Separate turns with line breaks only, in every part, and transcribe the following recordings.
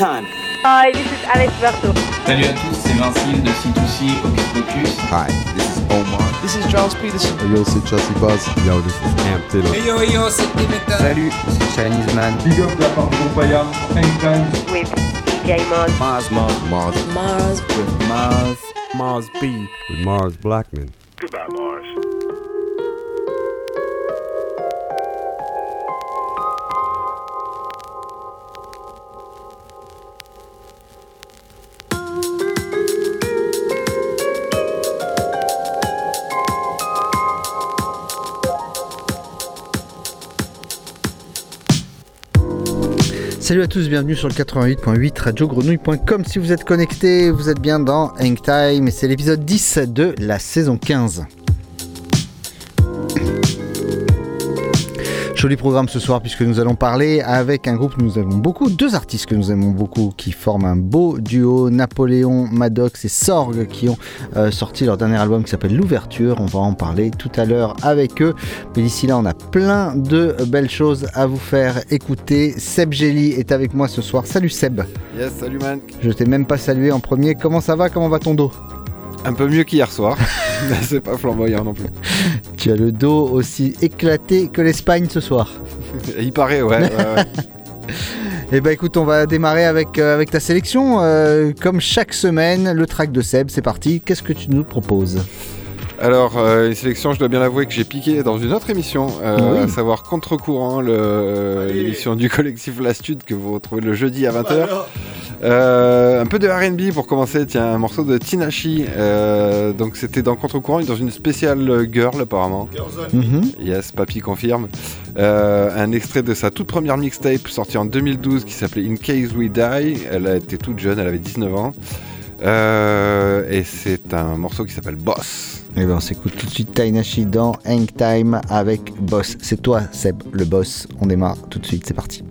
Time.
Hi, this is Alex Berto.
Salut à tous, c'est Vincile de C2C Hocus Pocus.
Hi, this is Omar.
This is Charles Peterson.
Yo, c'est Chelsea Buzz. Yo, this is Amp Taylor.
Hey yo, yo, c'est Dimitra.
Salut, c'est Chinese Man.
Big up la part de Paya, Anytime.
With DJ Mars.
Mars, Mars, Mars.
Mars.
With Mars. Mars B.
With Mars Blackman.
Salut à tous, bienvenue sur le 88.8 radiogrenouille.com. Si vous êtes connectés, vous êtes bien dans Hang Time et c'est l'épisode 10 de la saison 15. Joli programme ce soir puisque nous allons parler avec un groupe que nous aimons beaucoup, deux artistes que nous aimons beaucoup qui forment un beau duo, Napoléon, Maddox et Sorg qui ont euh, sorti leur dernier album qui s'appelle L'Ouverture. On va en parler tout à l'heure avec eux. Mais d'ici là, on a plein de belles choses à vous faire écouter. Seb Gelli est avec moi ce soir. Salut Seb.
Yes, salut man.
Je t'ai même pas salué en premier. Comment ça va? Comment va ton dos?
Un peu mieux qu'hier soir. Mais c'est pas flamboyant non plus.
Tu as le dos aussi éclaté que l'Espagne ce soir.
Il paraît, ouais. ouais, ouais.
Eh ben écoute, on va démarrer avec, euh, avec ta sélection. Euh, comme chaque semaine, le track de Seb, c'est parti. Qu'est-ce que tu nous proposes?
Alors, euh, une sélection, je dois bien avouer que j'ai piqué dans une autre émission, euh,
Oui.
à savoir Contre-courant, l'émission du collectif L'Astude que vous retrouvez le jeudi à 20h. Euh, un peu de RB pour commencer, tiens, un morceau de Tinashi. Euh, donc, c'était dans Contre-courant, dans une spéciale girl apparemment.
Mhm.
Yes, Papy confirme. Euh, un extrait de sa toute première mixtape sortie en 2012 qui s'appelait In Case We Die. Elle été toute jeune, elle avait 19 ans. Et c'est un morceau qui s'appelle Boss.
Eh ben on s'écoute tout de suite Tainashi dans Hang Time avec Boss. C'est toi Seb, le boss. On démarre tout de suite, c'est parti.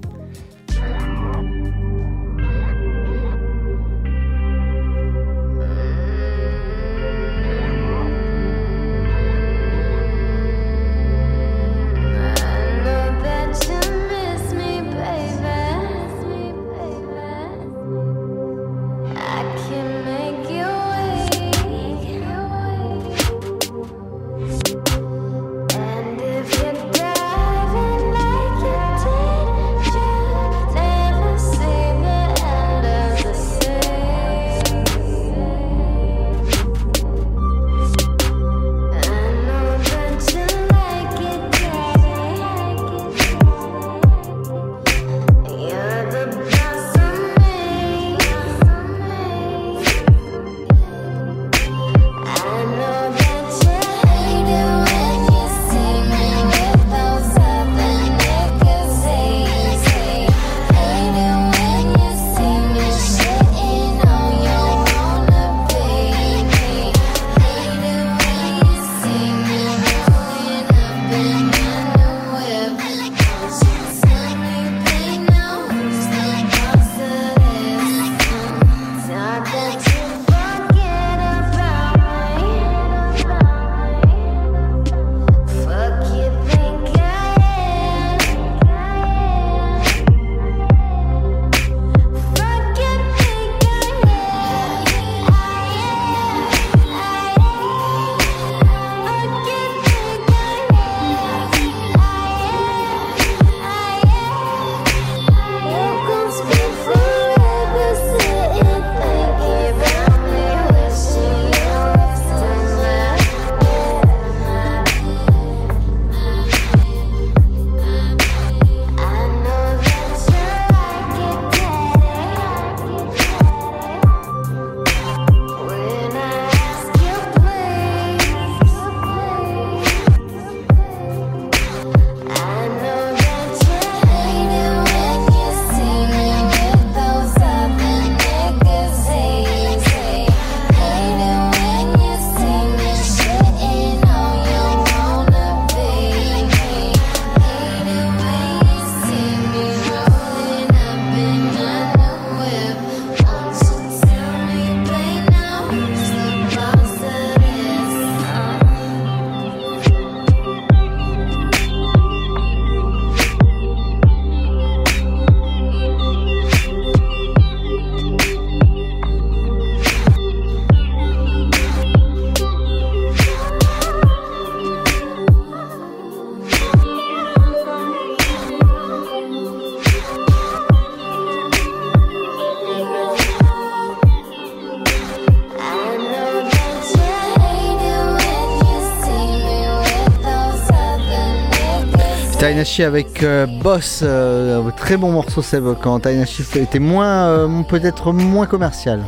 Tainashi avec euh, Boss, euh, très bon morceau Seb quand Tainashi était moins, euh, peut-être moins commercial.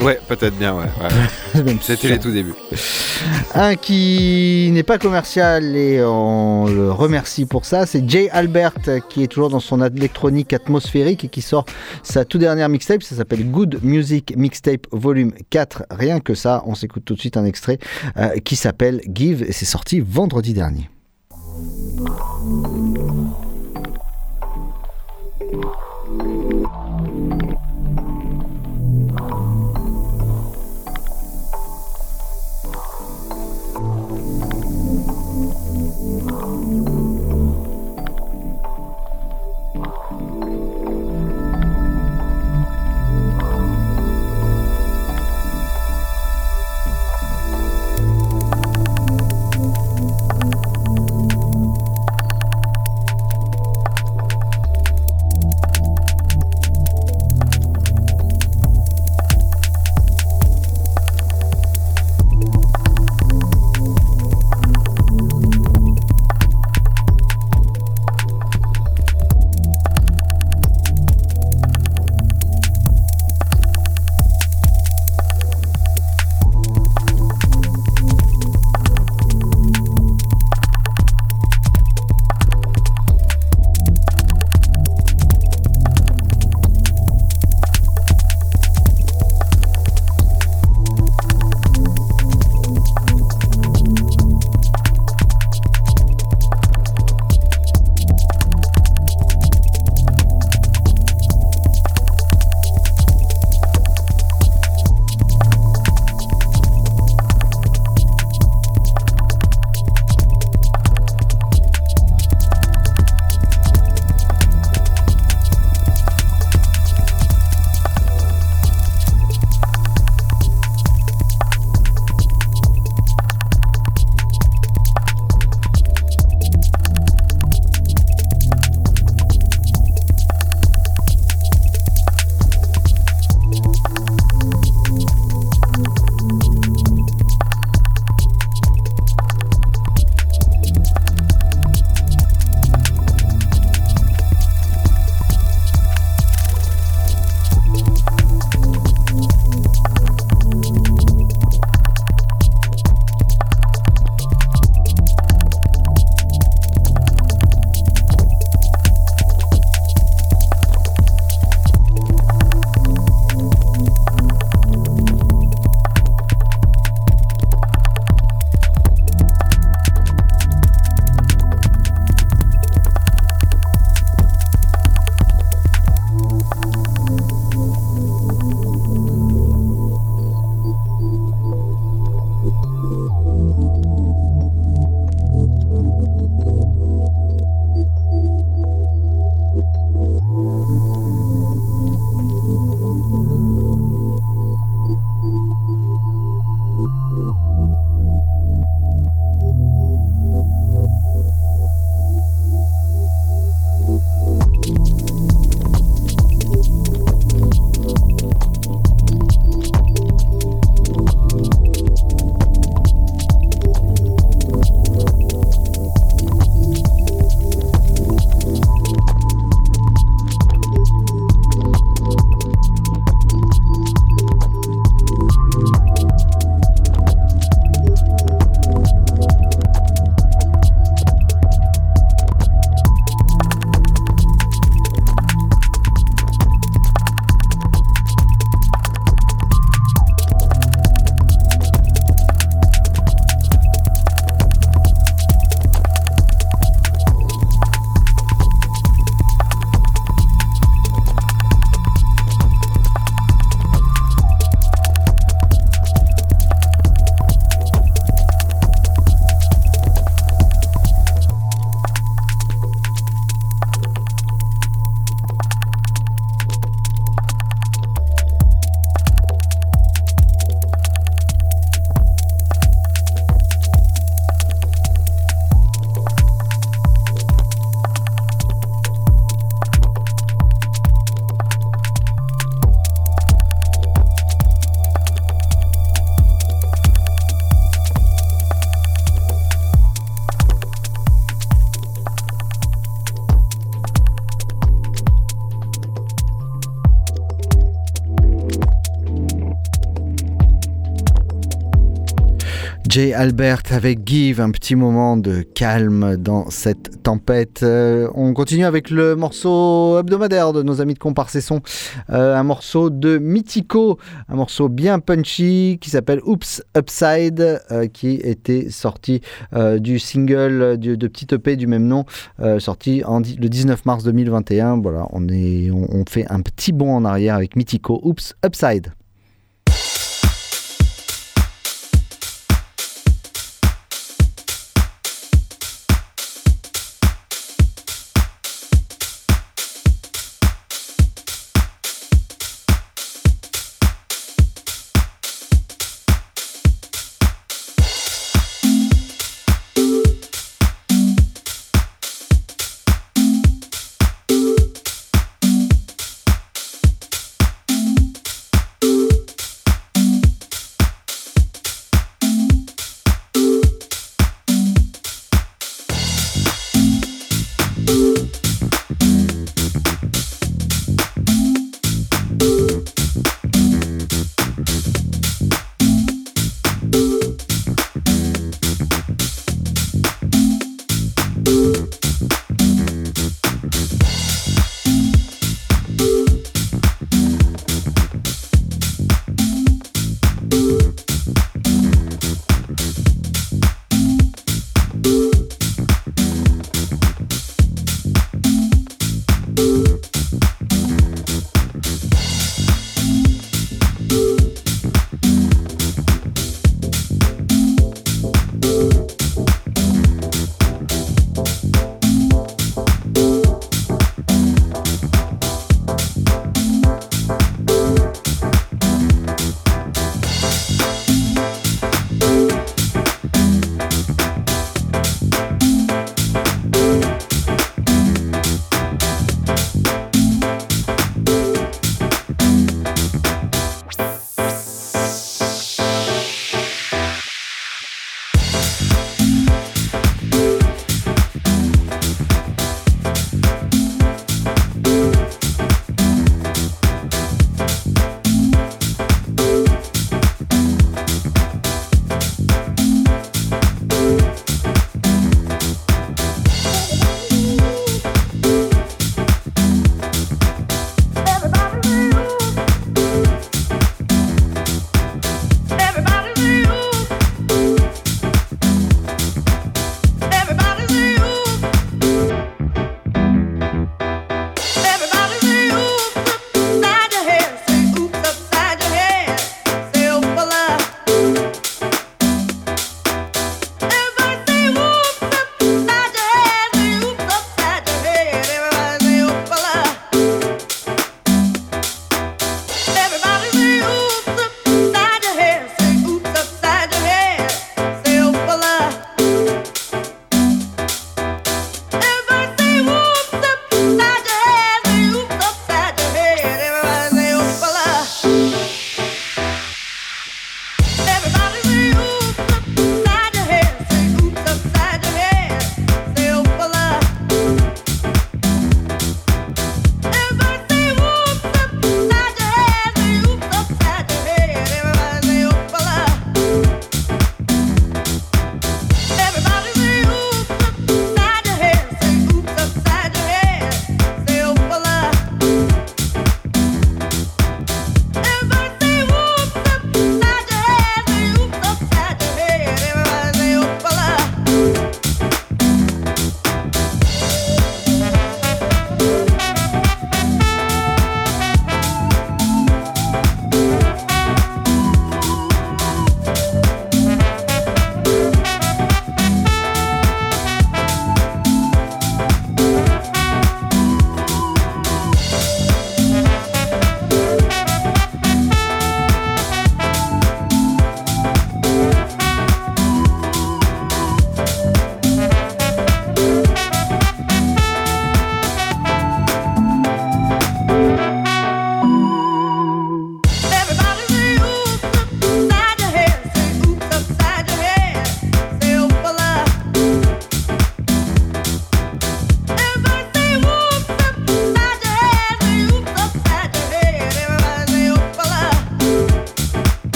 Ouais, peut-être bien, ouais. ouais. C'était les tout débuts.
Un qui n'est pas commercial et on le remercie pour ça, c'est Jay Albert qui est toujours dans son électronique atmosphérique et qui sort sa tout dernière mixtape, ça s'appelle Good Music Mixtape Volume 4. Rien que ça, on s'écoute tout de suite un extrait euh, qui s'appelle Give et c'est sorti vendredi dernier. Jay Albert avec Give, un petit moment de calme dans cette tempête. Euh, on continue avec le morceau hebdomadaire de nos amis de Comparcesson, euh, un morceau de Mythico, un morceau bien punchy qui s'appelle Oops Upside, euh, qui était sorti du single de, petit EP du même nom, sorti le 19 mars 2021. Voilà, on, est, on, on fait un petit bond en arrière avec Mythico, Oops Upside.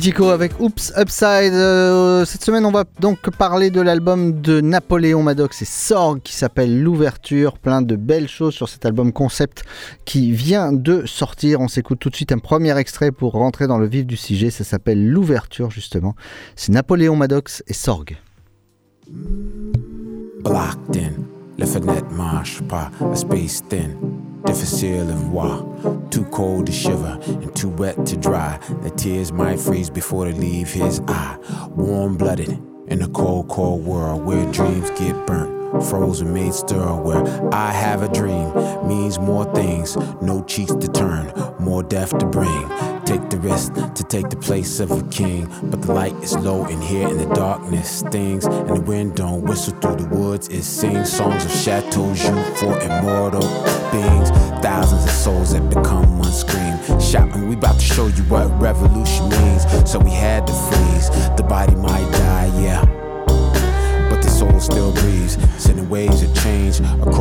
Mythico avec Oops Upside. Euh, cette semaine, on va donc parler de l'album de Napoléon Maddox et Sorg qui s'appelle L'Ouverture. Plein de belles choses sur cet album concept qui vient de sortir. On s'écoute tout de suite un premier extrait pour rentrer dans le vif du sujet. Ça s'appelle L'Ouverture, justement. C'est Napoléon Maddox et Sorg.
Blocked in, le fenêtre marche pas, space thin. Difficile of war. Too cold to shiver and too wet to dry. The tears might freeze before they leave his eye. Warm blooded in a cold, cold world where dreams get burnt frozen made stir where I have a dream means more things, no cheeks to turn, more death to bring. Take the risk to take the place of a king, but the light is low in here and the darkness stings, and the wind don't whistle through the woods. It sings songs of chateaus you for immortal beings, thousands of souls that become one scream, shouting, "We about to show you what revolution means." So we had to freeze. The body might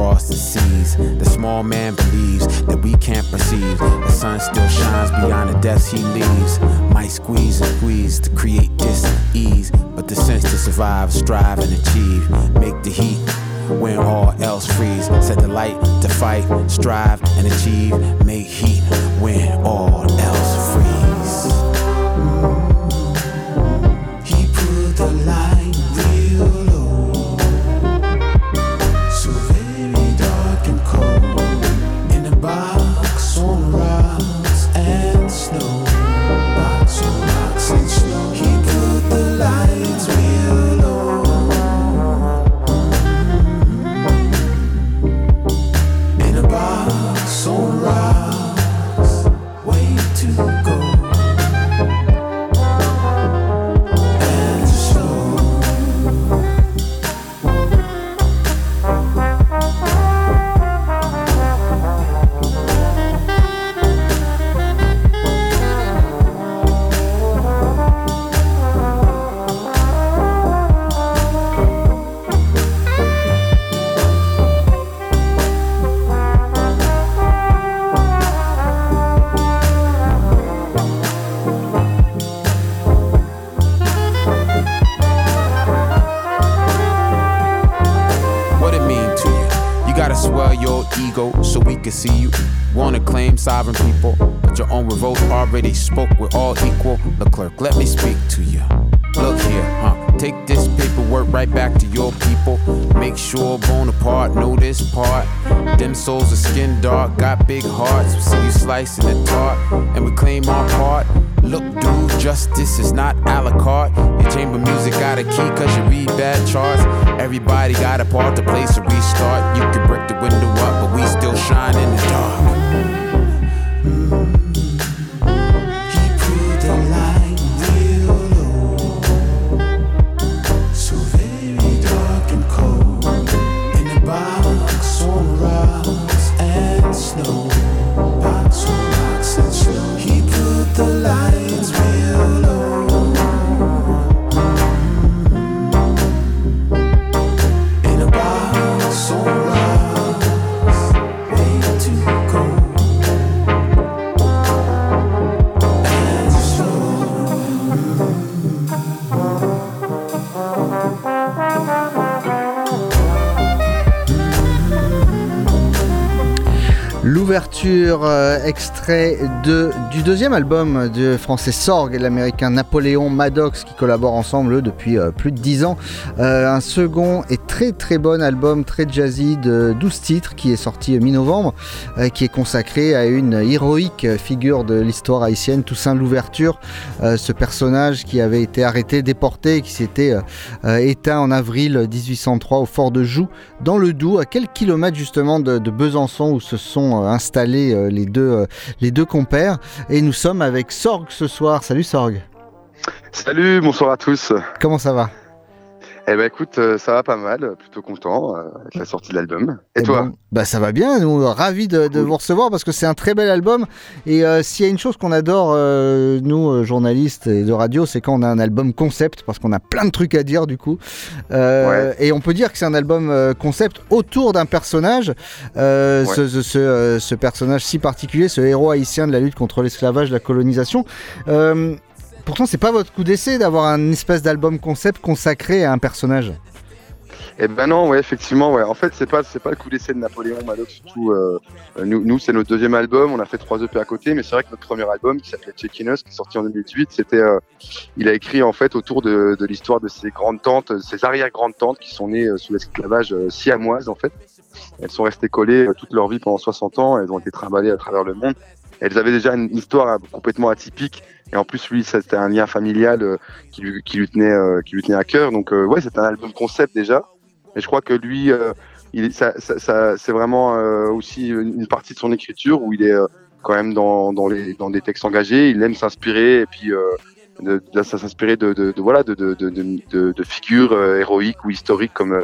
across the seas. The small man believes that we can't perceive. The sun still shines beyond the depths he leaves. Might squeeze and squeeze to create this ease, but the sense to survive, strive, and achieve. Make the heat when all else freeze. Set the light to fight, strive, and achieve. Make heat when all else
sovereign people, but your own revolt already spoke. We're all equal. Leclerc, let me speak to you. Look here, huh? Take this paperwork right back to your people. Make sure Bonaparte know this part. Them souls are skin dark, got big hearts. We see you slicing the tart, and we claim our part. Look, dude, justice is not a la carte. Your chamber music got a key cause you read bad charts. Everybody got a part to place a restart. You can break the window up, but we still shine in the dark.
Euh, extrait de, du deuxième album de français Sorg et l'américain Napoléon Maddox qui collaborent ensemble depuis euh, plus de 10 ans. Euh, un second et très très bon album, très jazzy de 12 titres qui est sorti mi-novembre, qui est consacré à une héroïque figure de l'histoire haïtienne, Toussaint Louverture, ce personnage qui avait été arrêté, déporté, qui s'était éteint en avril 1803 au fort de Joux, dans le Doubs, à quelques kilomètres justement de Besançon où se sont installés euh, les, deux, euh, les deux compères. Et nous sommes avec Sorg ce soir. Salut Sorg.
Salut, bonsoir à tous.
Comment ça va?
Eh ben écoute, euh, ça va pas mal, plutôt content avec la sortie de l'album. Et, eh toi
ben, Bah ça va bien, nous ravis de, vous recevoir parce que c'est un très bel album. Et s'il y a une chose qu'on adore, nous journalistes et de radio, c'est quand on a un album concept parce qu'on a plein de trucs à dire du coup. Et on peut dire que c'est un album concept autour d'un personnage. ce, ce, personnage si particulier, ce héros haïtien de la lutte contre l'esclavage, la colonisation pourtant, c'est pas votre coup d'essai d'avoir un espèce d'album concept consacré à un personnage.
Eh ben non, ouais, effectivement, ouais. En fait, c'est pas, c'est pas le coup d'essai de Napoléon Madoc, surtout. Euh, nous, nous c'est notre deuxième album. On a fait trois EP à côté, mais c'est vrai que notre premier album, qui s'appelait Check Us, qui est sorti en 2018, c'était, euh, il a écrit en fait autour de, l'histoire de ses grandes tantes, ses arrière-grandes tantes qui sont nées euh, sous l'esclavage siamoise en fait. Elles sont restées collées toute leur vie pendant 60 ans. Elles ont été trimballées à travers le monde. Elles avaient déjà une histoire euh, complètement atypique. Et en plus, lui, c'était un lien familial euh, qui, lui, qui, lui tenait, euh, qui lui tenait à cœur. Donc, euh, ouais, c'est un album concept déjà. Et je crois que lui, il, ça, ça, ça, c'est vraiment aussi une partie de son écriture où il est quand même dans, dans, les, dans des textes engagés. Il aime s'inspirer et puis de, de, s'inspirer de, de, de, de, de, figures euh, héroïques ou historiques comme euh,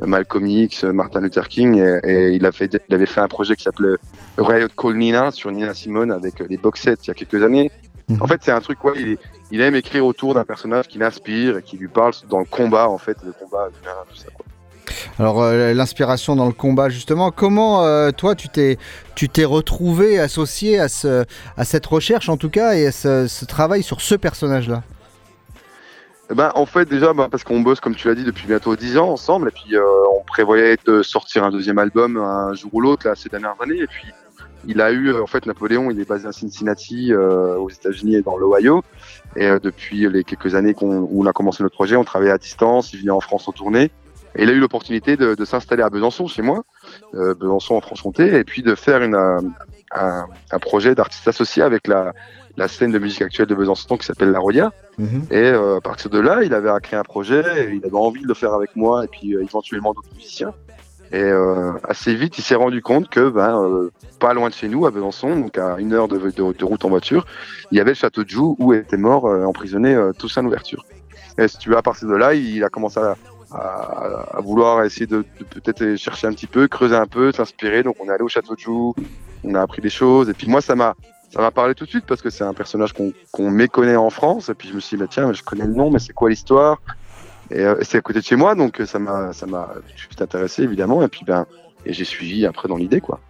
Malcolm X, Martin Luther King. Et, et, il, a fait, il avait fait un projet qui s'appelait Riot Call Nina sur Nina Simone avec euh, les box il y a quelques années. Mmh. En fait, c'est un truc quoi. Il, il aime écrire autour d'un personnage qui l'inspire et qui lui parle dans le combat en fait, le combat, tout ça quoi.
Alors euh, l'inspiration dans le combat justement, comment euh, toi tu t'es tu t'es retrouvé associé à ce à cette recherche en tout cas et à ce, ce travail sur ce personnage là
ben, en fait, déjà, ben, parce qu'on bosse, comme tu l'as dit, depuis bientôt 10 ans ensemble, et puis euh, on prévoyait de sortir un deuxième album un jour ou l'autre, là, ces dernières années, et puis il a eu, en fait, Napoléon, il est basé à Cincinnati, euh, aux États-Unis et dans l'Ohio, et euh, depuis les quelques années qu'on, où on a commencé notre projet, on travaillait à distance, il venait en France en tournée, et il a eu l'opportunité de, de s'installer à Besançon, chez moi, euh, Besançon en Franche-Comté, et puis de faire une, un, un projet d'artiste associé avec la, la scène de musique actuelle de Besançon qui s'appelle La Roya.
Mmh.
-hmm. Et euh, à partir de là, il avait créé un projet, il avait envie de le faire avec moi et puis euh, éventuellement d'autres musiciens. Et euh, assez vite, il s'est rendu compte que, ben, euh, pas loin de chez nous, à Besançon, donc à une heure de, route en voiture, il y avait le château de Joux où était mort, euh, emprisonné euh, Toussaint Louverture. Et si tu veux, à partir de là, il a commencé à, à, à vouloir essayer de, de peut-être chercher un petit peu, creuser un peu, s'inspirer. Donc on est allé au château de Joux, on a appris des choses. Et puis moi, ça m'a ça m'a parlé tout de suite parce que c'est un personnage qu'on qu'on méconnaît en France. Et puis je me suis dit, bah, tiens, je connais le nom, mais c'est quoi l'histoire? Et euh, c'est à côté de chez moi, donc ça m'a, ça m'a, je suis intéressé évidemment. Et puis ben, et j'ai suivi après dans l'idée, quoi.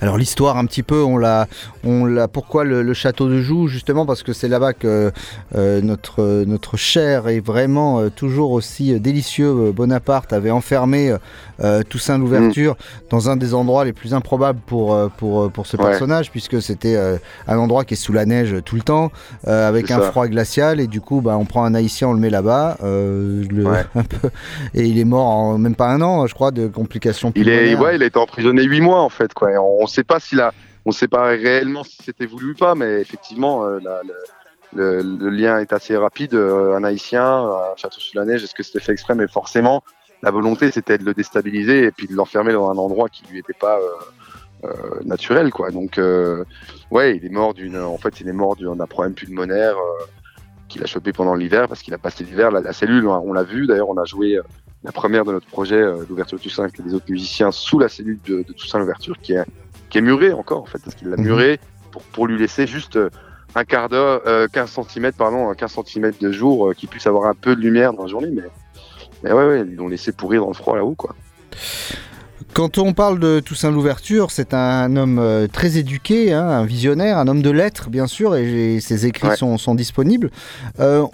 Alors l'histoire un petit peu, on l'a, on l'a. Pourquoi le, le, château de Joux Justement parce que c'est là-bas que euh, notre notre cher est vraiment euh, toujours aussi délicieux. Bonaparte avait enfermé euh, Toussaint l'ouverture mmh. dans un des endroits les plus improbables pour pour pour ce ouais. personnage, puisque c'était euh, un endroit qui est sous la neige tout le temps, euh, avec un froid glacial, et du coup, bah, on prend un haïtien, on le met là-bas, le, ouais. un peu, et il est mort en même pas un an, je crois, de complications.
Il est, ouais, il a été emprisonné huit mois en fait, quoi. On ne sait pas s'il a, on sait pas réellement si c'était voulu ou pas, mais effectivement, euh, la, la, le, lien est assez rapide. Euh, un haïtien, un château sous la neige, est-ce que c'était fait exprès Mais forcément, la volonté c'était de le déstabiliser et puis de l'enfermer dans un endroit qui lui était pas euh, naturel, quoi. Donc, ouais, il est mort d'une, en fait, il est mort d'un problème pulmonaire qu'il a chopé pendant l'hiver parce qu'il a passé l'hiver. La, la, cellule, on l'a vu. D'ailleurs, on a joué la première de notre projet, l'ouverture de Toussaint, avec les autres musiciens sous la cellule de, de Toussaint l'ouverture, qui est qui est muré encore en fait, parce qu'il l'a muré pour, pour lui laisser juste un quart d'heure, euh, 15 cm, pardon, 15 cm de jour, euh, qui puisse avoir un peu de lumière dans la journée, mais, mais ouais, ouais, ils l'ont laissé pourrir dans le froid là-haut, quoi.
Quand on parle de Toussaint Louverture, c'est un homme euh, très éduqué, hein, un visionnaire, un homme de lettres, bien sûr, et, et ses écrits ouais. sont, sont, disponibles. Euh,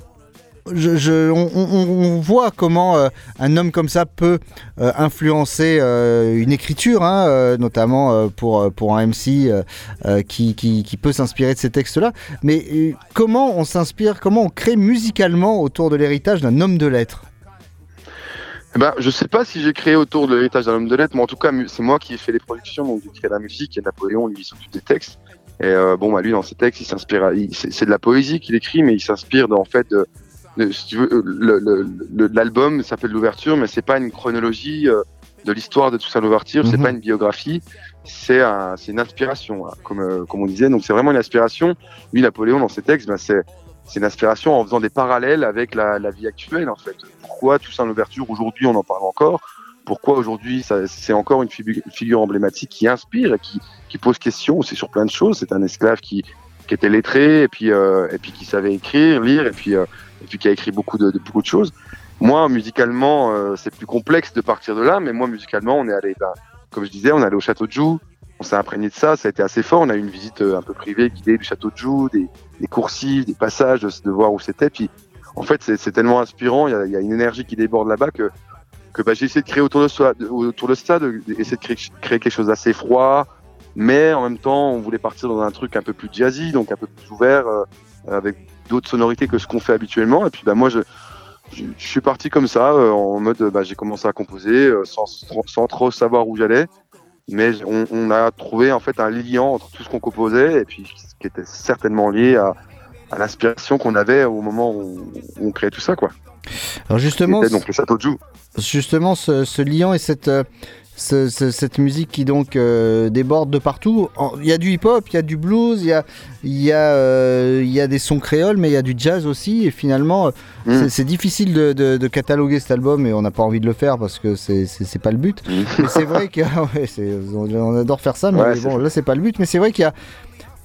on, voit comment euh, un homme comme ça peut euh, influencer euh, une écriture, hein, notamment pour, pour un MC qui, qui, peut s'inspirer de ces textes-là. Mais comment on s'inspire, comment on crée musicalement autour de l'héritage d'un homme de lettres?
Eh ben, je sais pas si j'ai créé autour de l'héritage d'un homme de lettres, mais en tout cas, c'est moi qui ai fait les productions, donc j'ai créé la musique, et Napoléon, lui, s'occupe des textes. Et bon, bah, lui, dans ses textes, il s'inspire, c'est de la poésie qu'il écrit, mais il s'inspire, en fait, de, si tu veux, l'album s'appelle l'ouverture, mais c'est pas une chronologie euh, de l'histoire de Toussaint l'ouverture, mm -hmm. c'est pas une biographie, c'est un, une inspiration, hein, comme, euh, comme on disait. Donc c'est vraiment une inspiration. Lui, Napoléon, dans ses textes, ben, c'est c'est une inspiration en faisant des parallèles avec la, la vie actuelle, en fait. Pourquoi Toussaint l'ouverture, aujourd'hui, on en parle encore Pourquoi aujourd'hui, c'est encore une figure, figure, emblématique qui inspire et qui, qui pose question C'est sur plein de choses. C'est un esclave qui, qui était lettré et puis, euh, et puis qui savait écrire, lire, et puis, euh, et puis qui a écrit beaucoup de, beaucoup de choses. Moi, musicalement, euh, c'est plus complexe de partir de là, mais moi, musicalement, on est allé, ben, comme je disais, on est allé au château de Joux, on s'est imprégné de ça, ça a été assez fort. On a eu une visite un peu privée, guidée du château de Joux, des, des coursives, des passages, de, voir où c'était. Puis en fait, c'est tellement inspirant, il y a, une énergie qui déborde là-bas que, que bah, j'ai essayé de créer autour de, autour de ça, de, essayer de créer, créer quelque chose d'assez froid, mais en même temps, on voulait partir dans un truc un peu plus jazzy, donc un peu plus ouvert, euh, avec d'autres sonorités que ce qu'on fait habituellement. Et puis bah, moi, je, je, je suis parti comme ça, euh, en mode, bah, j'ai commencé à composer euh, sans, sans trop savoir où j'allais. Mais on, on, a trouvé en fait un lien entre tout ce qu'on composait et puis ce qui était certainement lié à, à l'inspiration qu'on avait au moment où, où, on créait tout ça, quoi.
Alors justement,
donc le château de Joux.
Justement, ce, ce lien et cette ce, ce, cette musique qui donc euh, déborde de partout. Il y a du hip-hop, il y a du blues, il y a, y, a, euh, y a des sons créoles, mais il y a du jazz aussi. Et finalement, mm. c'est difficile de, de, de, cataloguer cet album et on n'a pas envie de le faire parce que c'est pas le but. Mm. Mais c'est vrai que ouais, on adore faire ça, mais
ouais,
bon, là c'est pas le but. Mais c'est vrai qu'il y a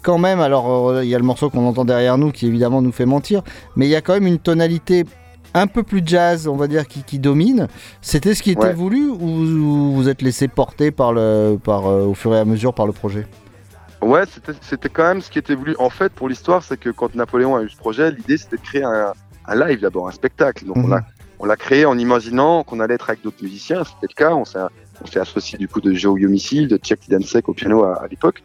quand même, alors il y a le morceau qu'on entend derrière nous qui évidemment nous fait mentir, mais il y a quand même une tonalité un peu plus jazz, on va dire, qui, qui domine. C'était ce qui était
Ouais.
voulu ou vous vous êtes laissé porter par le, par, euh, au fur et à mesure par le projet?
Ouais, c'était- quand même ce qui était voulu. En fait, pour l'histoire, c'est que quand Napoléon a eu ce projet, l'idée c'était de créer un, un live d'abord, un spectacle. Donc on
Mhm.
l'a on l'a créé en imaginant qu'on allait être avec d'autres musiciens. C'était le cas. On s'est associé du coup de Joe Yomicil, de Chuck Dansek au piano à, à l'époque.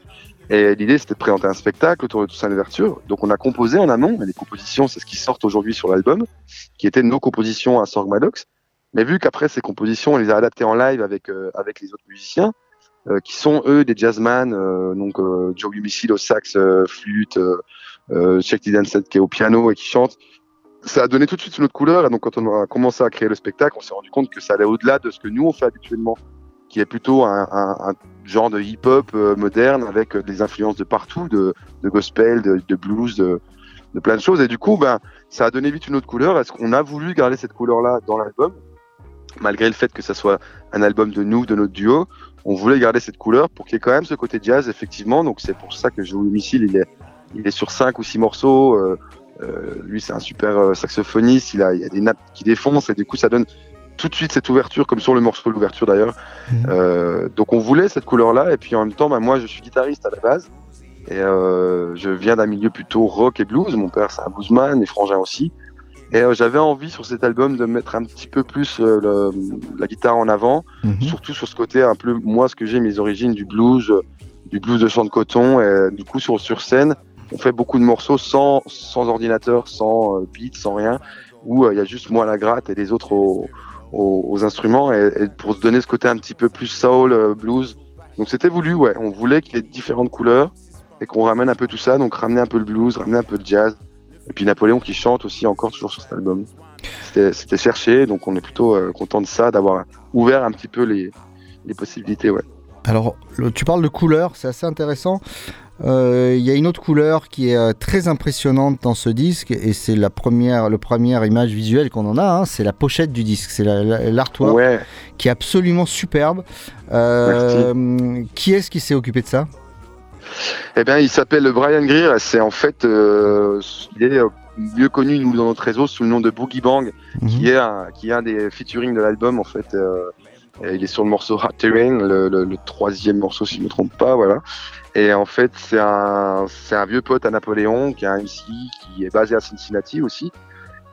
Et l'idée c'était de présenter un spectacle autour de ça l'ouverture. Donc on a composé en amont. Les compositions, c'est ce qui sort aujourd'hui sur l'album, qui étaient nos compositions à Sorg Maddox. Mais vu qu'après ces compositions, on les a adaptées en live avec euh, avec les autres musiciens, euh, qui sont eux des jazzman, euh, donc euh, Joe Yumicil au sax, euh, flûte, euh, euh, Chuck qui est au piano et qui chante. Ça a donné tout de suite une autre couleur. Et donc quand on a commencé à créer le spectacle, on s'est rendu compte que ça allait au-delà de ce que nous on fait habituellement, qui est plutôt un, un, un genre de hip-hop euh, moderne avec euh, des influences de partout, de, de gospel, de, de blues, de, de plein de choses. Et du coup, ben, ça a donné vite une autre couleur. Est-ce qu'on a voulu garder cette couleur-là dans l'album, malgré le fait que ça soit un album de nous, de notre duo on voulait garder cette couleur pour qu'il y ait quand même ce côté jazz, effectivement. Donc c'est pour ça que Joe Missile, il est, il est sur cinq ou six morceaux. Euh, lui, c'est un super saxophoniste. Il a, il a des nappes qui défoncent et du coup, ça donne tout de suite cette ouverture, comme sur le morceau de l'ouverture d'ailleurs. Euh, donc on voulait cette couleur-là. Et puis en même temps, bah, moi, je suis guitariste à la base. Et euh, je viens d'un milieu plutôt rock et blues. Mon père, c'est un bluesman, mes frangins aussi. Et euh, j'avais envie sur cet album de mettre un petit peu plus le, la guitare en avant,
Mhm.
surtout sur ce côté un peu, moi, ce que j'ai, mes origines du blues, du blues de chant de coton. Et du coup, sur, sur scène, on fait beaucoup de morceaux sans, sans ordinateur, sans beat, sans rien, où il y a juste moi à la gratte et les autres aux, aux, aux instruments, et, et pour se donner ce côté un petit peu plus soul, euh, blues. Donc c'était voulu, ouais. On voulait qu'il y ait différentes couleurs et qu'on ramène un peu tout ça, donc ramener un peu le blues, ramener un peu le jazz. Et puis Napoléon qui chante aussi encore toujours sur cet album. C'était cherché, donc on est plutôt euh, content de ça, d'avoir ouvert un petit peu les, les possibilités, ouais.
Alors, le- tu parles de couleur, c'est assez intéressant. Euh, Il y a une autre couleur qui est euh, très impressionnante dans ce disque et c'est la première, le première image visuelle qu'on en a. hein, c'est la pochette du disque, c'est la- la- l'artwork
Ouais.
qui est absolument superbe. Euh, qui est-ce qui s'est occupé de ça?
Eh bien, il s'appelle Brian Greer. et C'est en fait, euh, il est mieux connu nous dans notre réseau sous le nom de Boogie Bang, qui est un, qui est un des featuring de l'album en fait. Il est sur le morceau Hot Terrain, le, le- le troisième morceau si je me trompe pas, voilà. Et en fait, c'est un, un vieux pote à Napoléon qui est un MC qui est basé à Cincinnati aussi,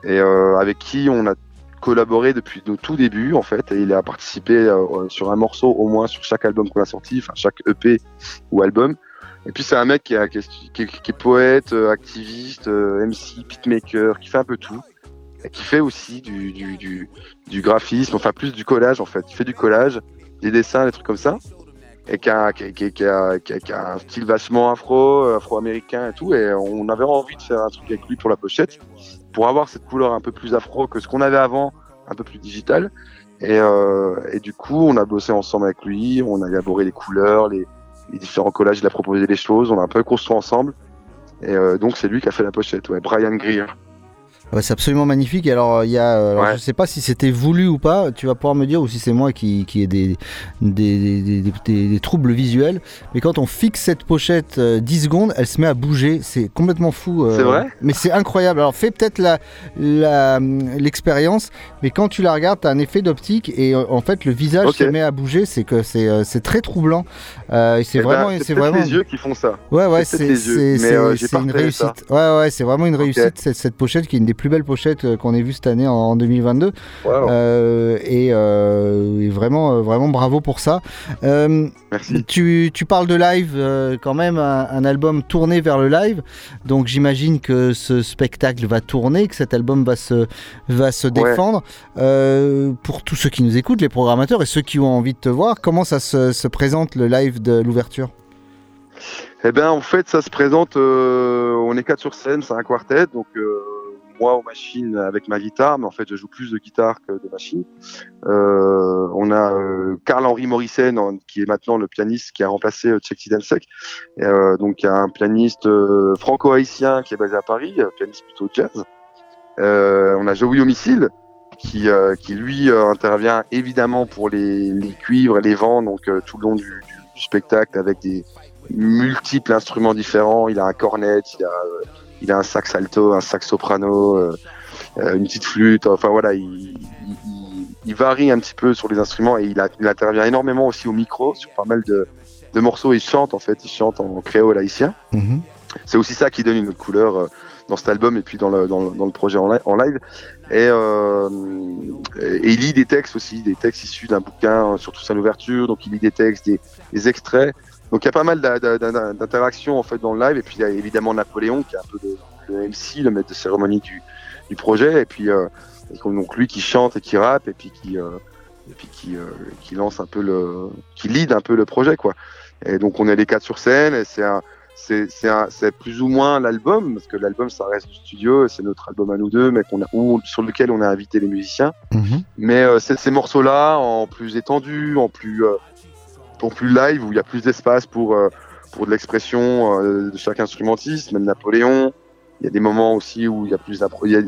et euh, avec qui on a collaboré depuis nos tout débuts en fait. Et il a participé euh, sur un morceau au moins sur chaque album qu'on a sorti, enfin chaque EP ou album. Et puis c'est un mec qui est, qui est- qui est poète, euh, activiste, euh, MC, beatmaker, qui fait un peu tout. Qui fait aussi du, graphisme, enfin plus du collage en fait. Il fait du collage, des dessins, des trucs comme ça. Et qui a, un style vachement afro, afro-américain et tout. Et on avait envie de faire un truc avec lui pour la pochette, pour avoir cette couleur un peu plus afro que ce qu'on avait avant, un peu plus digital. Et, euh, du coup, on a bossé ensemble avec lui, on a élaboré les couleurs, les, les différents collages, il a proposé des choses, on a un peu construit ensemble. Et euh, donc c'est lui qui a fait la pochette, ouais, Brian Greer.
Ouais, c'est absolument magnifique. Alors, il y a, alors, je sais pas si c'était voulu ou pas. Tu vas pouvoir me dire, ou si c'est moi qui, qui ai des des, des, des, des, troubles visuels. Mais quand on fixe cette pochette 10 secondes, elle se met à bouger. C'est complètement fou.
c'est vrai?
Mais c'est incroyable. Alors, fais peut-être la, la, l'expérience. Mais quand tu la regardes, tu as un effet d'optique. Et en fait, le visage se met à bouger. C'est que c'est, euh, très troublant. Euh, c'est
Eh ben,
vraiment,
c'est
vraiment.
les yeux qui font ça.
Ouais, ouais,
C'est euh,
une
repéré ça.
réussite. Ouais, ouais, c'est vraiment une réussite cette, cette pochette qui est une des plus belles pochettes euh, qu'on ait vues cette année en, en 2022.
Wow.
Euh, et, euh, et vraiment, vraiment bravo pour ça.
Merci.
Tu, tu parles de live quand même, un, un album tourné vers le live. Donc j'imagine que ce spectacle va tourner, que cet album va se, va se défendre. Pour tous ceux qui nous écoutent, les programmateurs et ceux qui ont envie de te voir, comment ça se, se présente le live de l'ouverture?
Eh ben en fait ça se présente, euh, on est quatre sur scène, c'est un quartet, donc euh, moi aux machines avec ma guitare, mais en fait je joue plus de guitare que de machine. Euh, on a euh, Karl-Henri Morrison qui est maintenant le pianiste qui a remplacé euh, Sidelsek. Euh, donc il y a un pianiste euh, franco-haïtien qui est basé à Paris, pianiste plutôt jazz. Euh, on a Joey Homicile qui, euh, qui lui euh, intervient évidemment pour les, cuivres et les vents, donc euh, tout le long du, du- spectacle avec des multiples instruments différents. Il a un cornet, il a, euh, il a un sax alto, un sax soprano, euh, euh, une petite flûte. Enfin voilà, il, il- il- il varie un petit peu sur les instruments et il, a- il intervient énormément aussi au micro sur pas mal de, de morceaux. Il chante en fait, il chante en créole haïtien. C'est aussi ça qui donne une autre couleur euh, dans cet album et puis dans le, dans le, dans le projet en, li- en live. Et, euh, et il lit des textes aussi, des textes issus d'un bouquin, surtout sa ouverture. Donc il lit des textes, des, des extraits. Donc il y a pas mal d'interactions en fait dans le live. Et puis il y a évidemment Napoléon qui est un peu le, le MC, le maître de cérémonie du, du projet. Et puis euh, donc lui qui chante et qui rappe et puis qui euh, et puis qui, euh, qui lance un peu le, qui lead un peu le projet quoi. Et donc on est les quatre sur scène et c'est un c'est c'est un- c'est plus ou moins l'album parce que l'album ça reste du studio c'est notre album à nous deux mais qu'on a ou sur lequel on a invité les musiciens mais euh, c'est ces morceaux là en plus étendus en plus euh, plus live où il y a plus d'espace pour euh, pour de l'expression euh, de chaque instrumentiste même Napoléon. Il y a des moments aussi où il y a plus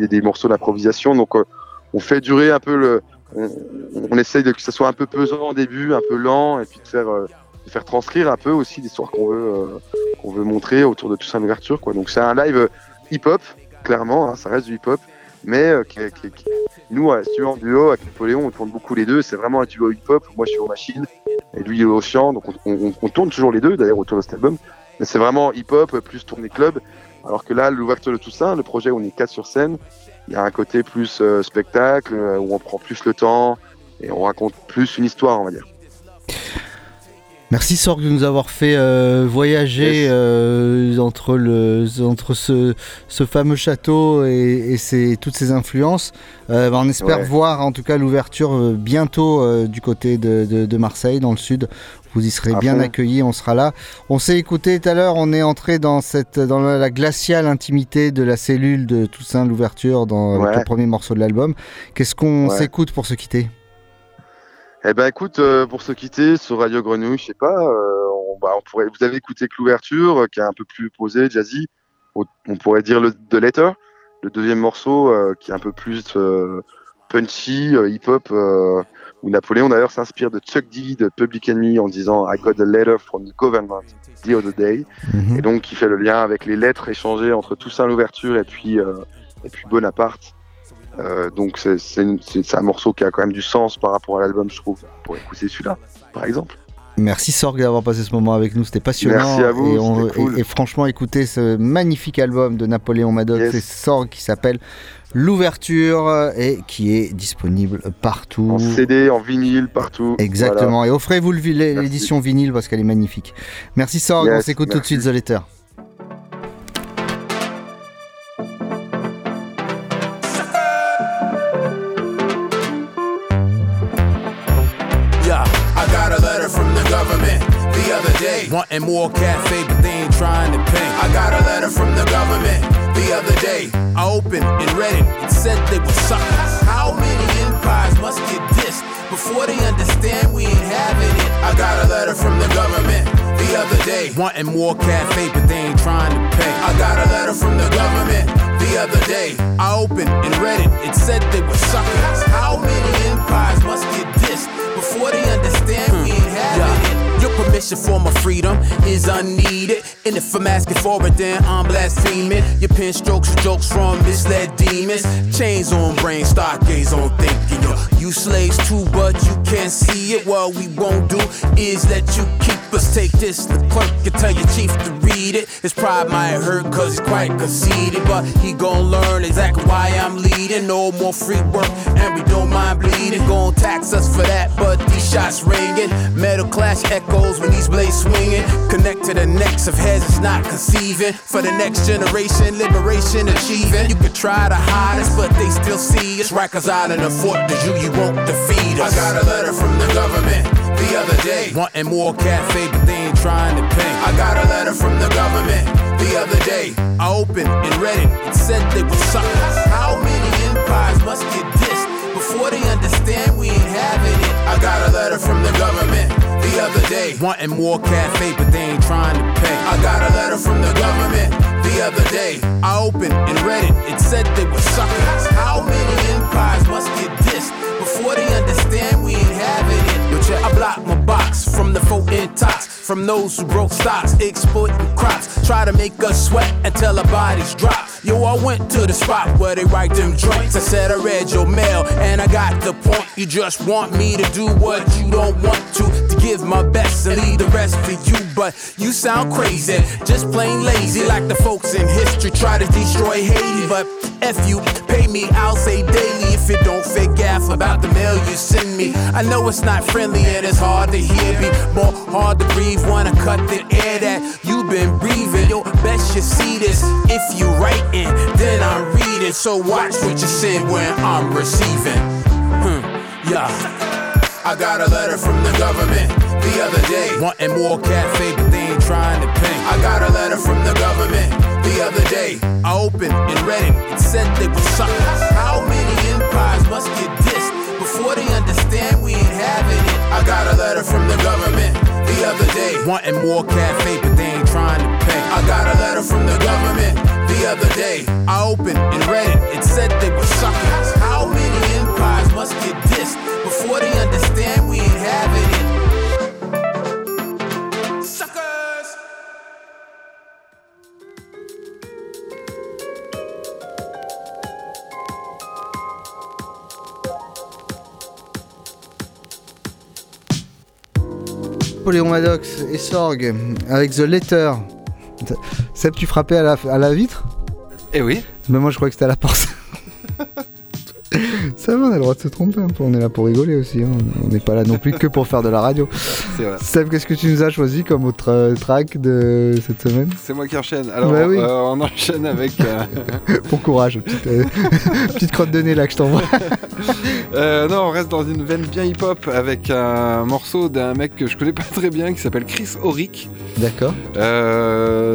des, morceaux d'improvisation. Donc euh, on fait durer un peu le on, essaye de que ça soit un peu pesant au début un peu lent et puis de faire de faire transcrire un peu aussi l'histoire qu'on veut qu'on veut montrer autour de tout ça l'ouverture quoi. Donc c'est un live hip hop clairement hein, ça reste du hip hop mais euh, nous si tu en duo avec Napoléon on tourne beaucoup les deux. C'est vraiment un duo hip hop moi je suis aux machines. Et lui il est au chant. Donc on, tourne toujours les deux d'ailleurs autour de cet album. Mais c'est vraiment hip hop plus tourné club. Alors que là l'ouverture de tout ça le projet où on est quatre sur scène. Il y a un côté plus euh, spectacle euh, où on prend plus le temps et on raconte plus une histoire on va dire
Merci Sorg de nous avoir fait euh, voyager euh, entre, le, entre ce, ce fameux château et, toutes ces influences. Euh, bah, on espère
Ouais.
voir en tout cas l'ouverture bientôt du côté de, de- de Marseille, dans le sud. Vous y serez
À
bien
fond.
accueillis, on sera là. On s'est écouté tout à l'heure, on est entré dans, cette, dans la, la glaciale intimité de la cellule de Toussaint, l'ouverture, dans
Ouais.
le premier morceau de l'album. Qu'est-ce qu'on
Ouais.
s'écoute pour se quitter?
Eh ben écoute, euh, pour se quitter sur Radio Grenouille, je sais pas, euh, on, bah, on pourrait, vous avez écouté que l'ouverture, euh, qui est un peu plus posé, jazzy. On, pourrait dire le The Letter, le deuxième morceau, qui est un peu plus punchy, hip-hop, où Napoléon d'ailleurs s'inspire de Chuck D de Public Enemy en disant I got a letter from the government the other day. Et donc il fait le lien avec les lettres échangées entre Toussaint l'ouverture et puis et puis Bonaparte. Euh, donc c'est c'est c'est- c'est un morceau qui a quand même du sens par rapport à l'album, je trouve, pour écouter celui-là, par exemple.
Merci Sorg d'avoir passé ce moment avec nous, c'était passionnant.
Merci à vous,
et, on-
c'était cool.
et- et franchement, écoutez ce magnifique album de Napoléon Maddox
Yes.
et Sorg qui s'appelle L'ouverture et qui est disponible partout.
En CD, en vinyle, partout.
Exactement.
Voilà.
Et offrez-vous l'édition vinyle parce qu'elle est magnifique. Merci Sorg, on s'écoute tout de suite The Letter.
Wanting more cafe, but they ain't trying to pay. I got a letter from the government the other day. I opened and read it. It said they were suckers. How many empires must get dissed before they understand we ain't having it? I got a letter from the government the other day. Wanting more cafe, but they ain't trying to pay. I got a letter from the government
The other day, I opened and read it. It said they were suckers. How many empires must get dissed before they understand Your permission for my freedom is unneeded. And if I'm asking for it, then I'm blaspheming. Your pen strokes are jokes from misled demons. Chains on brain, stockades on thinking. Yo, you slaves too, but you can't see it. What we won't do is let you keep us. Take this, the clerk can tell your chief to read it. His pride might hurt cause he's quite conceited. But he gon' learn exactly why I'm leading. No more free work, and we don't mind bleeding. Gon' tax us for that, but these shots ringing. Metal clash echoes when these blades swinging. Connect to the necks of heads, it's not conceiving. For the next generation, liberation achieving. You could try to hide us, but they still see us. Rikers out in the fort, the you, you won't defeat us. I got a letter from the government the other day. Wanting more cafe, but they ain't trying to pay. I got a letter from the government the other day. I opened and read it. It said they were suckers. How many empires must get dissed before they understand we ain't? I got a letter from the government the other day. Wanting more cafe, but they ain't trying to pay. I got a letter from the government the other day. I opened and read it. It said they were suckers. How many empires must get dissed before they understand we ain't having it? Yo, check. I block my box from the folk intox. From those who broke stocks, exploiting crops. Try to make us sweat until our bodies drop. Yo, I went to the spot where they write them joints. I said I read your mail and I got the point. You just want me to do what you don't want to. To give my best and leave the rest for you. But you sound crazy, just plain lazy. Like the folks in history try to destroy Haiti. But if you pay me, I'll say daily. If it don't fit gaff about the mail you send me. I know it's not friendly and it's hard to hear me. More hard to breathe when I cut the air that you've been breathing. Yo, best you see this if you writing, then I'm reading. So watch what you send when I'm receiving. Hmm, yeah. I got a letter from the government the other day. Wanting more cafe, but they ain't trying to pay. I got a letter from the government the other day. I opened and read it. It said they were suckers. Day. Wanting more cafe, but they ain't trying to pay. I got a letter from the government the other day. I opened and read it. It said they were suckers. How many empires must get dissed before they understand we
Napoléon Maddox et Sorg avec The Letter. Seb, tu frappais à la, à la vitre?
Eh oui.
Mais moi je crois que c'était à la porte. Ça va, on a le droit de se tromper un peu, on est là pour rigoler aussi, hein. on n'est pas là non plus que pour faire de la radio.
Vrai.
Seb, qu'est-ce que tu nous as choisi comme autre euh, track de cette semaine?
C'est moi qui enchaîne. Alors,
Bah oui.
euh, on enchaîne avec. euh,
Bon courage, petite, euh, petite crotte de nez là que je t'envoie.
non, on reste dans une veine bien hip-hop avec un morceau d'un mec que je connais pas très bien qui s'appelle Chris Auric.
D'accord.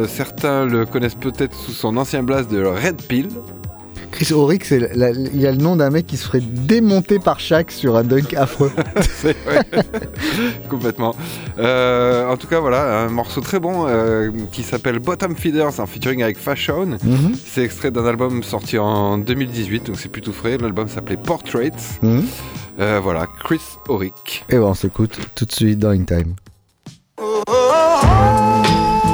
Certains le connaissent peut-être sous son ancien blast de Red Pill.
Chris Auric, c'est la- la- il a le nom d'un mec qui se ferait démonter par Shaq sur un dunk affreux.
C'est vrai. Complètement. Euh, en tout cas, voilà, un morceau très bon euh, qui s'appelle Bottom Feeders en featuring avec Fashion.
Mhm.
C'est extrait d'un album sorti en 2018, donc c'est plutôt frais. L'album s'appelait Portraits.
Mhm.
Euh, voilà, Chris Auric.
Et bon, on s'écoute tout de suite dans In Time.
The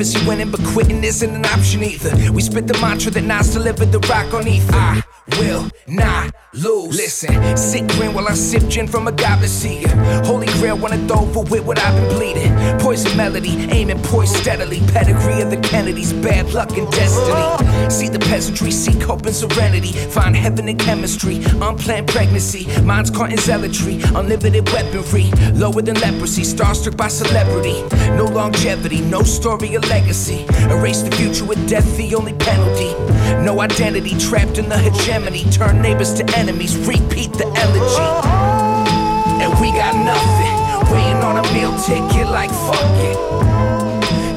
visit winning, but quitting isn't an option either. We spit the mantra that Nas delivered the rock on ether. I will not lose. Listen, sit grin while I sip gin from a goblet seeker. Holy grail I throw over with what I've been bleeding. Poison melody, aiming poised steadily. Pedigree of the Kennedys, bad luck and destiny. See the peasantry, seek hope and serenity. Find heaven in chemistry, unplanned pregnancy. Minds caught in zealotry, unlimited weaponry. Lower than leprosy, starstruck by celebrity. No longevity, no story or legacy. Erase the future with death, the only penalty. No identity, trapped in the hegemony. Turn neighbors to enemies, repeat the elegy. And we got nothing. Waiting on a meal ticket like fuck it.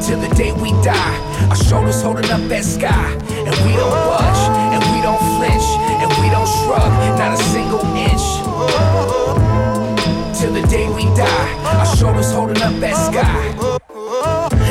Till the day we die, our shoulders holding up that sky. And we don't budge, and we don't flinch, and we don't shrug, not a single inch. Till the day we die, our shoulders holding up that sky.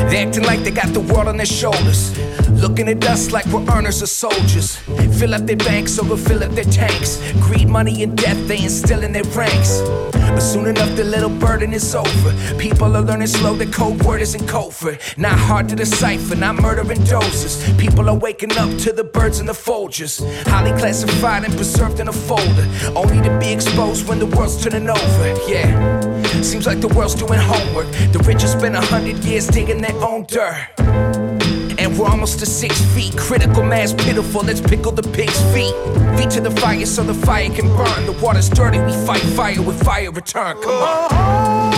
They acting like they got the world on their shoulders. Looking at us like we're earners or soldiers. Fill up their banks over fill up their tanks. Greed, money, and death they instill in their ranks. But soon enough, the little burden is over. People are learning slow, the code word isn't covert. Not hard to decipher, not murdering doses. People are waking up to the birds and the Folgers. Highly classified and preserved in a folder. Only to be exposed when the world's turning over. Yeah. Seems like the world's doing homework. The rich have spent a hundred years digging their own dirt. And we're almost to six feet. Critical mass pitiful. Let's pickle the pig's feet. Feet to the fire so the fire can burn. The water's dirty. We fight fire with fire return. Come on.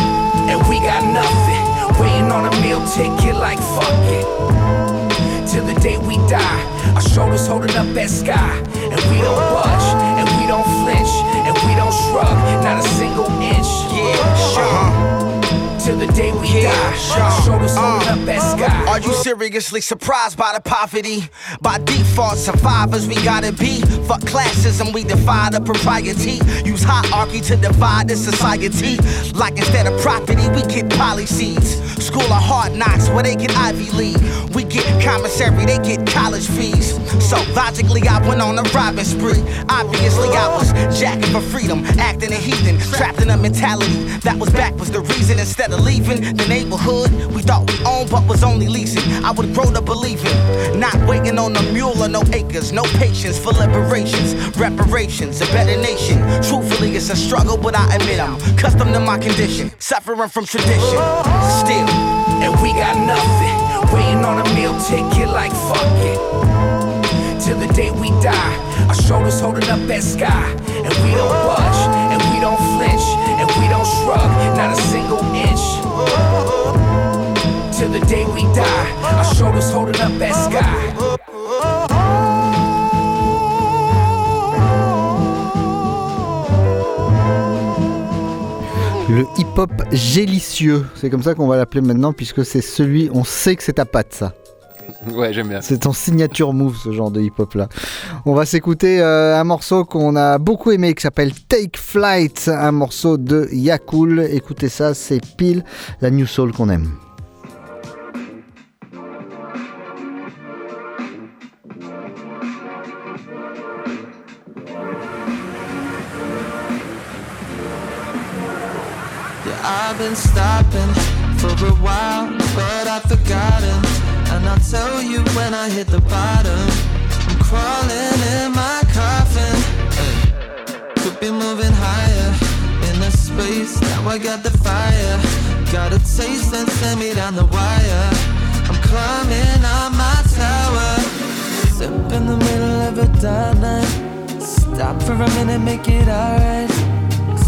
And we got nothing. Waiting on a meal ticket like fuck it. Till the day we die. Our shoulders holding up that sky. And we don't budge. And we don't flinch. And we don't shrug. Not a single inch. Yeah, sure uh-huh. Till the day we yeah, die. Sure. Shoulders holding up that sky.
Uh, are you seriously surprised by the poverty? By default, survivors we gotta be. Fuck classism, we defy the propriety. Use hierarchy to divide the society. Like instead of property, we get policies. School of hard knocks where they get Ivy League. We get commissary, they get college fees. So logically, I went on a robbing spree. Obviously, I was jacking for freedom, acting a heathen, trapped in a mentality that was back was the reason instead of leaving the neighborhood we thought we owned but was only leasing. I would grow to believe in, not waiting on a mule or no acres, no patience for liberations, reparations, a better nation. Truthfully, it's a struggle, but I admit I'm accustomed to my condition, suffering from tradition. Still,
and we got nothing, waiting on a meal ticket like fuck it. Till the day we die, our shoulders holding up that sky, and we don't budge, and we don't flinch, and we don't shrug, not a single.
Le hip-hop gélicieux, c'est comme ça qu'on va l'appeler maintenant, puisque c'est celui, on sait que c'est ta patte ça.
Ouais, j'aime bien.
C'est ton signature move, ce genre de hip-hop là. On va s'écouter euh, un morceau qu'on a beaucoup aimé qui s'appelle Take Flight, un morceau de Yakul. Écoutez ça, c'est pile la New Soul qu'on aime.
Yeah, I've been stopping for a while, but I've forgotten. I'll tell you when I hit the bottom. I'm crawling in my coffin. Ay, Could be moving higher in the space. Now I got the fire. Got a taste and send me down the wire. I'm climbing on my tower. Sip in the middle of a dark night. Stop for a minute, make it alright.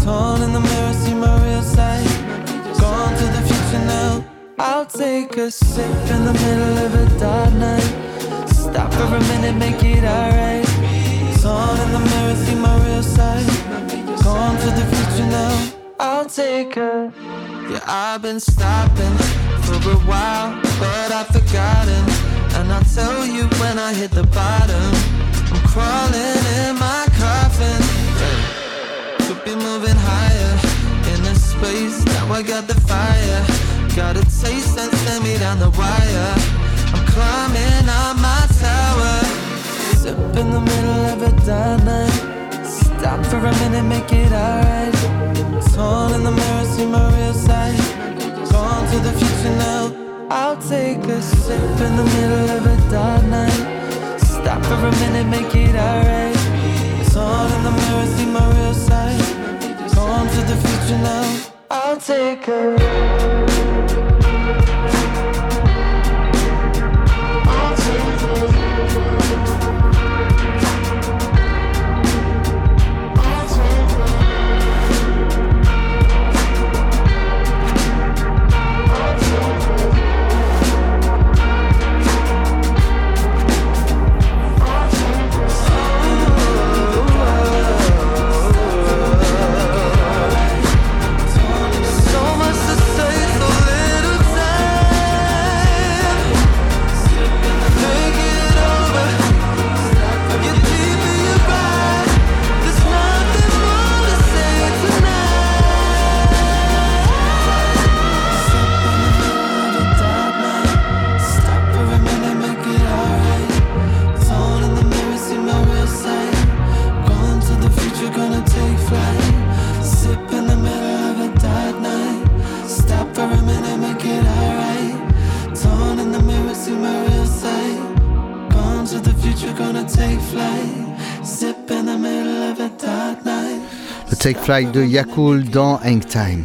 Torn in the mirror, see my real side. Gone to the future now. I'll take a sip in the middle of a dark night. Stop for a minute, make it alright. Torn in the mirror, see my real side. Gone to the future now. I'll take a. Yeah, I've been stopping for a while, but I've forgotten. And I'll tell you when I hit the bottom. I'm crawling in my coffin. Could be moving higher in the space. Now I got the fire. Got a taste and send me down the wire. I'm climbing on my tower. Sip in the middle of a night. Stop for a minute, make it alright. Torn in the mirror, see my real side. Gone to the future now. I'll take a sip in the middle of a dark night. Stop for a minute, make it alright. Torn in the mirror, see my real side. Gone to the future now. I'll take a. Thank
Le Take Flight de Yakul dans Hang Time.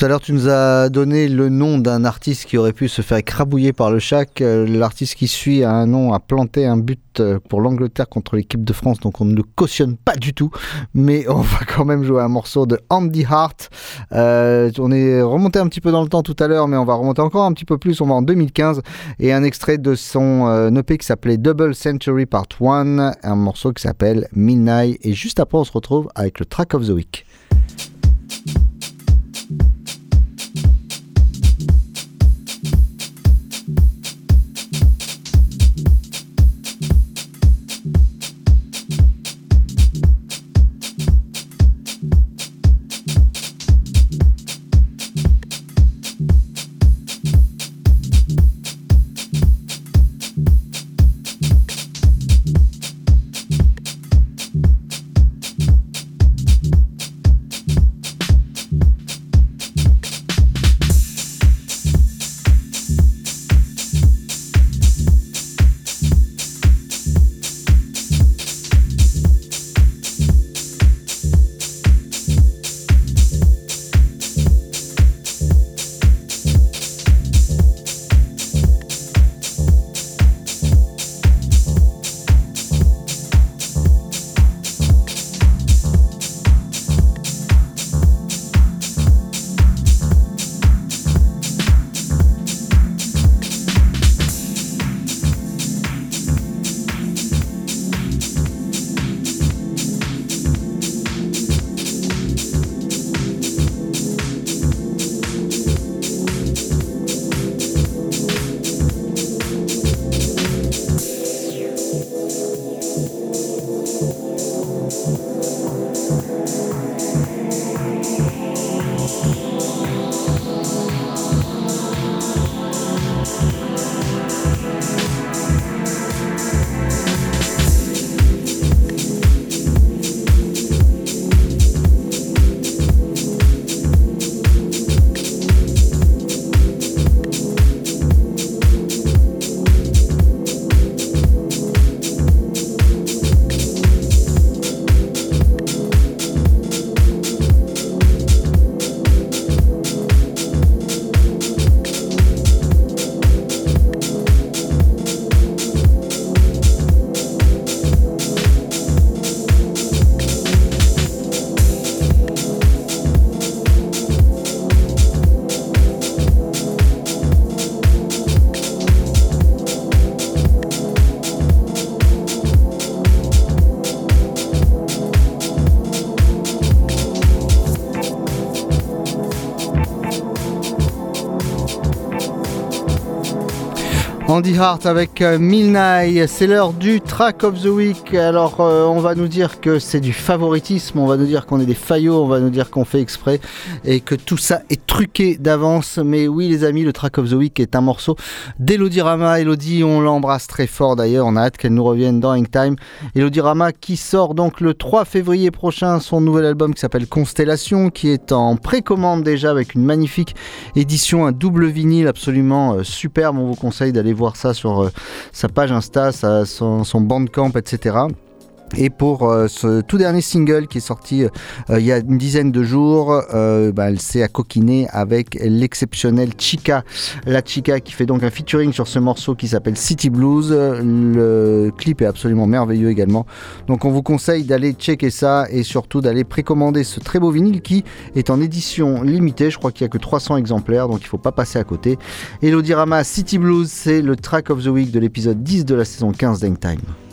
Tout à l'heure, tu nous as donné le nom d'un artiste qui aurait pu se faire écrabouiller par le chac. Euh, L'artiste qui suit a un nom, a planté un but euh, pour l'Angleterre contre l'équipe de France, donc on ne le cautionne pas du tout. Mais on va quand même jouer un morceau de Andy Hart. Euh, on est remonté un petit peu dans le temps tout à l'heure, mais on va remonter encore un petit peu plus. On va en 2015 et un extrait de son euh, EP qui s'appelait Double Century Part 1, un morceau qui s'appelle Midnight. Et juste après, on se retrouve avec le track of the week. Andy Hart avec euh, Milnay, c'est l'heure du track of the week. Alors euh, on va nous dire que c'est du favoritisme, on va nous dire qu'on est des faillots, on va nous dire qu'on fait exprès et que tout ça est truqué d'avance. Mais oui les amis, le track of the week est un morceau d'Elodie Rama. Elodie, on l'embrasse très fort d'ailleurs, on a hâte qu'elle nous revienne dans Hang Time. Elodie Rama qui sort donc le 3 février prochain son nouvel album qui s'appelle Constellation, qui est en précommande déjà avec une magnifique édition, un double vinyle absolument euh, superbe. On vous conseille d'aller voir ça sur euh, sa page Insta, son bandcamp, etc. Et pour euh, ce tout dernier single qui est sorti euh, il y a une dizaine de jours, euh, bah, elle s'est accoquinée avec l'exceptionnelle Chica. La Chica qui fait donc un featuring sur ce morceau qui s'appelle City Blues. Le clip est absolument merveilleux également. Donc on vous conseille d'aller checker ça et surtout d'aller précommander ce très beau vinyle qui est en édition limitée. Je crois qu'il n'y a que 300 exemplaires donc il ne faut pas passer à côté. Elodie Rama, City Blues, c'est le track of the week de l'épisode 10 de la saison 15 d'Hang Time.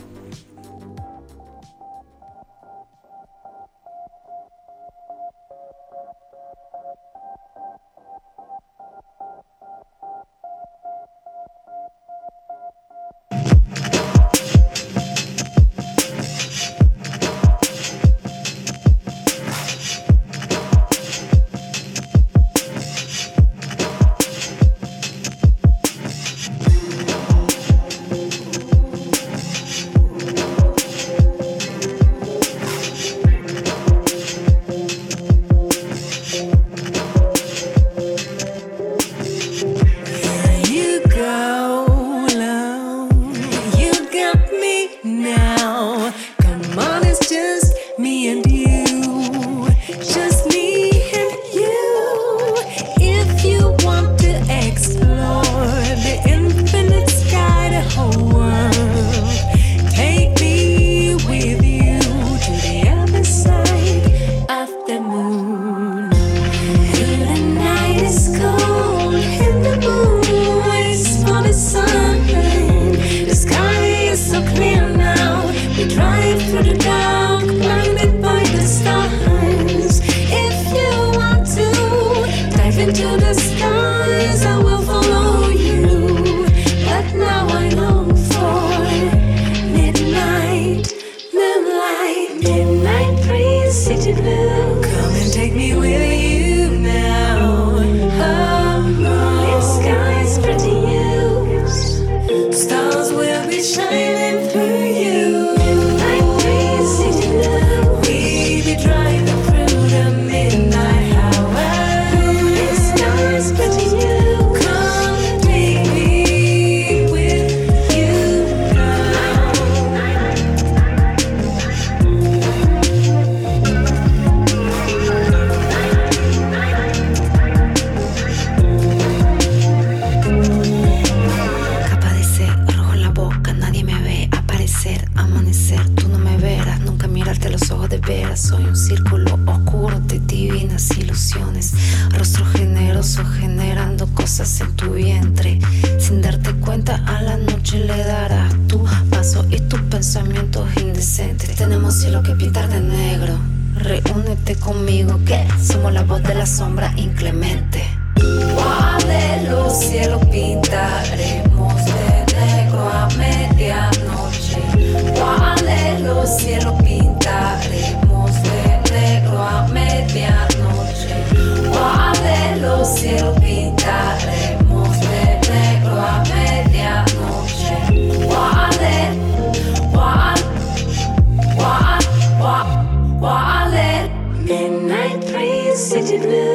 City blue.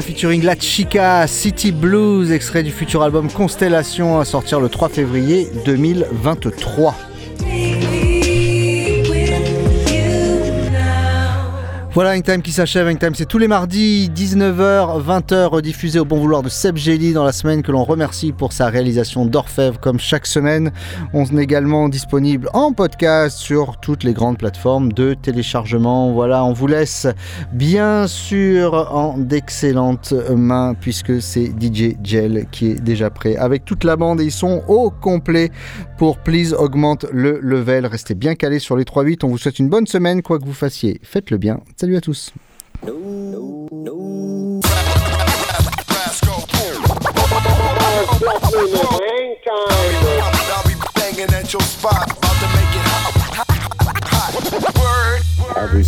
Featuring La Chica, City Blues, extrait du futur album Constellation à sortir le 3 février 2023. Voilà Hangtime qui s'achève. Hangtime, c'est tous les mardis, 19h, 20h, rediffusé au bon vouloir de Seb Gelli dans la semaine que l'on remercie pour sa réalisation d'orfèvre comme chaque semaine. On est également disponible en podcast sur toutes les grandes plateformes de téléchargement. Voilà, on vous laisse bien sûr en d'excellentes mains puisque c'est DJ Gel qui est déjà prêt avec toute la bande et ils sont au complet pour Please augmente le level. Restez bien calés sur les 3-8. On vous souhaite une bonne semaine, quoi que vous fassiez. Faites-le bien. Salut à tous.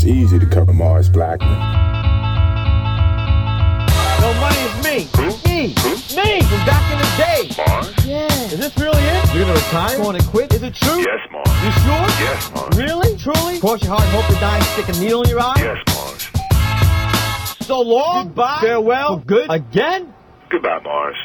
It's easy to cover Mars Blackman.
No money is me. Me. Me from back in the day.
Mars?
Yeah. Is this really it? You're gonna retire? You Going to quit? Is it true?
Yes, Mars.
You sure?
Yes, Mars.
Really? Truly? Cross your heart and hope to die and stick a needle in your eye?
Yes, Mars.
So long. Goodbye. Farewell. For good. Again?
Goodbye, Mars.